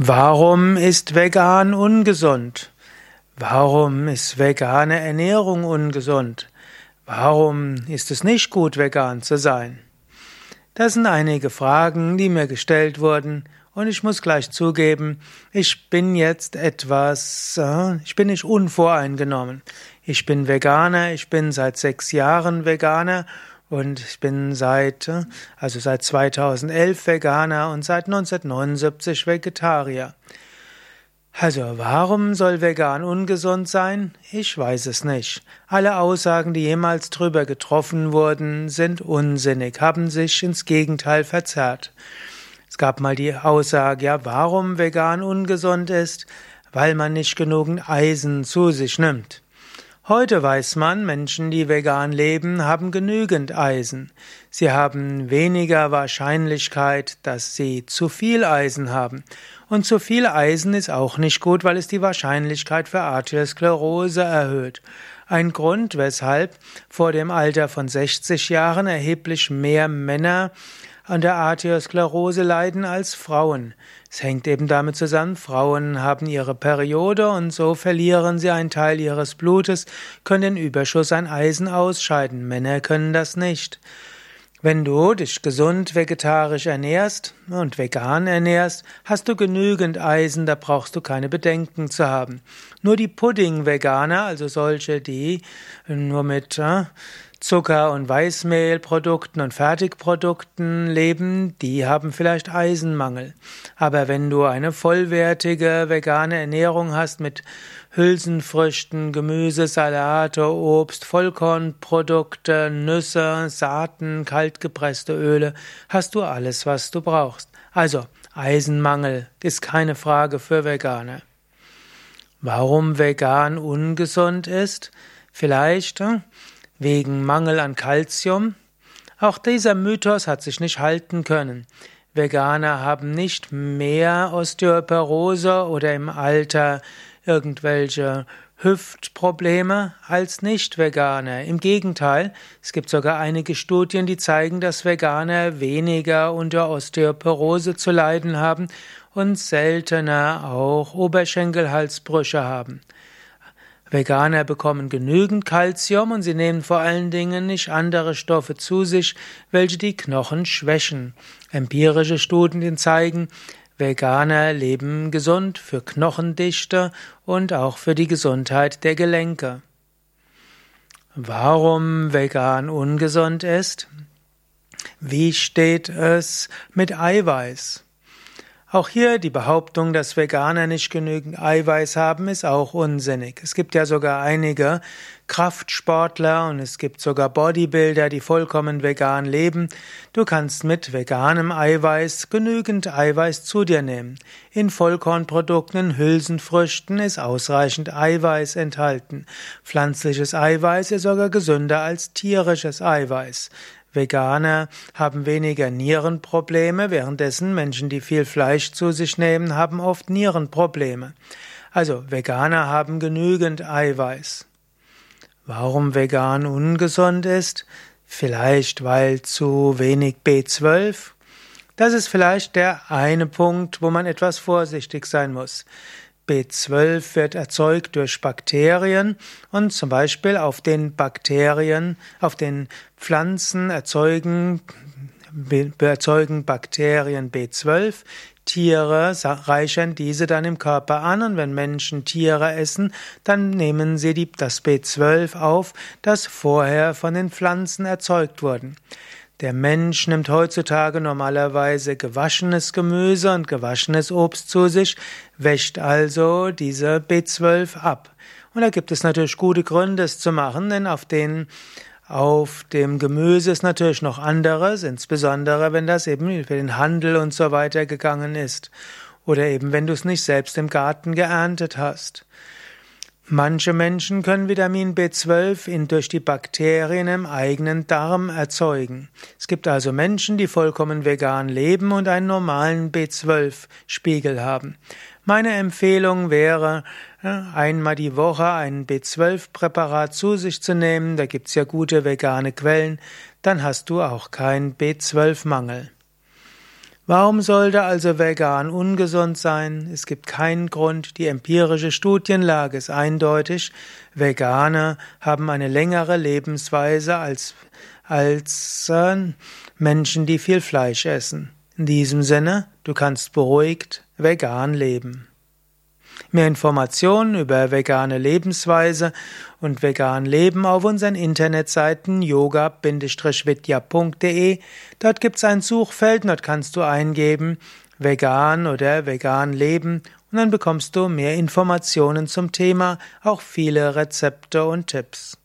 Warum ist vegan ungesund? Warum ist vegane Ernährung ungesund? Warum ist es nicht gut, vegan zu sein? Das sind einige Fragen, die mir gestellt wurden, und ich muss gleich zugeben, ich bin jetzt etwas, äh, ich bin nicht unvoreingenommen. Ich bin Veganer, ich bin seit sechs Jahren Veganer und ich bin seit, also seit 2011 Veganer und seit 1979 Vegetarier. Also, warum soll vegan ungesund sein? Ich weiß es nicht. Alle Aussagen, die jemals drüber getroffen wurden, sind unsinnig, haben sich ins Gegenteil verzerrt. Es gab mal die Aussage, ja, warum vegan ungesund ist? Weil man nicht genügend Eisen zu sich nimmt. Heute weiß man, Menschen, die vegan leben, haben genügend Eisen. Sie haben weniger Wahrscheinlichkeit, dass sie zu viel Eisen haben. Und zu viel Eisen ist auch nicht gut, weil es die Wahrscheinlichkeit für Arteriosklerose erhöht. Ein Grund, weshalb vor dem Alter von 60 Jahren erheblich mehr Männer an der Arteriosklerose leiden als Frauen. Es hängt eben damit zusammen, Frauen haben ihre Periode und so verlieren sie einen Teil ihres Blutes, können den Überschuss an Eisen ausscheiden. Männer können das nicht. Wenn du dich gesund vegetarisch ernährst und vegan ernährst, hast du genügend Eisen, da brauchst du keine Bedenken zu haben. Nur die Pudding-Veganer, also solche, die nur mit äh, Zucker- und Weißmehlprodukten und Fertigprodukten leben, die haben vielleicht Eisenmangel. Aber wenn du eine vollwertige vegane Ernährung hast mit Hülsenfrüchten, Gemüse, Salate, Obst, Vollkornprodukte, Nüsse, Saaten, kaltgepresste Öle, hast du alles, was du brauchst. Also, Eisenmangel ist keine Frage für Veganer. Warum vegan ungesund ist? Vielleicht wegen Mangel an Kalzium. Auch dieser Mythos hat sich nicht halten können. Veganer haben nicht mehr Osteoporose oder im Alter irgendwelche Hüftprobleme als Nicht-Veganer. Im Gegenteil, es gibt sogar einige Studien, die zeigen, dass Veganer weniger unter Osteoporose zu leiden haben und seltener auch Oberschenkelhalsbrüche haben. Veganer bekommen genügend Kalzium und sie nehmen vor allen Dingen nicht andere Stoffe zu sich, welche die Knochen schwächen. Empirische Studien zeigen, Veganer leben gesund für Knochendichte und auch für die Gesundheit der Gelenke. Warum vegan ungesund ist? Wie steht es mit Eiweiß? Auch hier die Behauptung, dass Veganer nicht genügend Eiweiß haben, ist auch unsinnig. Es gibt ja sogar einige Kraftsportler und es gibt sogar Bodybuilder, die vollkommen vegan leben. Du kannst mit veganem Eiweiß genügend Eiweiß zu dir nehmen. In Vollkornprodukten, Hülsenfrüchten ist ausreichend Eiweiß enthalten. Pflanzliches Eiweiß ist sogar gesünder als tierisches Eiweiß. Veganer haben weniger Nierenprobleme, währenddessen Menschen, die viel Fleisch zu sich nehmen, haben oft Nierenprobleme. Also Veganer haben genügend Eiweiß. Warum vegan ungesund ist? Vielleicht weil zu wenig B12? Das ist vielleicht der eine Punkt, wo man etwas vorsichtig sein muss. B12 wird erzeugt durch Bakterien und zum Beispiel auf den Bakterien, auf den Pflanzen erzeugen, erzeugen Bakterien B12. Tiere reichern diese dann im Körper an und wenn Menschen Tiere essen, dann nehmen sie die, das B12 auf, das vorher von den Pflanzen erzeugt wurden. Der Mensch nimmt heutzutage normalerweise gewaschenes Gemüse und gewaschenes Obst zu sich, wäscht also diese B12 ab. Und da gibt es natürlich gute Gründe, es zu machen, denn auf den auf dem Gemüse ist natürlich noch anderes, insbesondere wenn das eben für den Handel und so weiter gegangen ist. Oder eben wenn du es nicht selbst im Garten geerntet hast. Manche Menschen können Vitamin B12 in, durch die Bakterien im eigenen Darm erzeugen. Es gibt also Menschen, die vollkommen vegan leben und einen normalen B12-Spiegel haben. Meine Empfehlung wäre, äh, einmal die Woche ein B12-Präparat zu sich zu nehmen. Da gibt's ja gute vegane Quellen. Dann hast du auch keinen B12-Mangel. Warum sollte also vegan ungesund sein? Es gibt keinen Grund. Die empirische Studienlage ist eindeutig. Veganer haben eine längere Lebensweise als, als äh, Menschen, die viel Fleisch essen. In diesem Sinne, du kannst beruhigt vegan leben. Mehr Informationen über vegane Lebensweise und vegan Leben auf unseren Internetseiten yoga-vidya.de. Dort gibt es ein Suchfeld, dort kannst du eingeben vegan oder vegan leben und dann bekommst du mehr Informationen zum Thema, auch viele Rezepte und Tipps.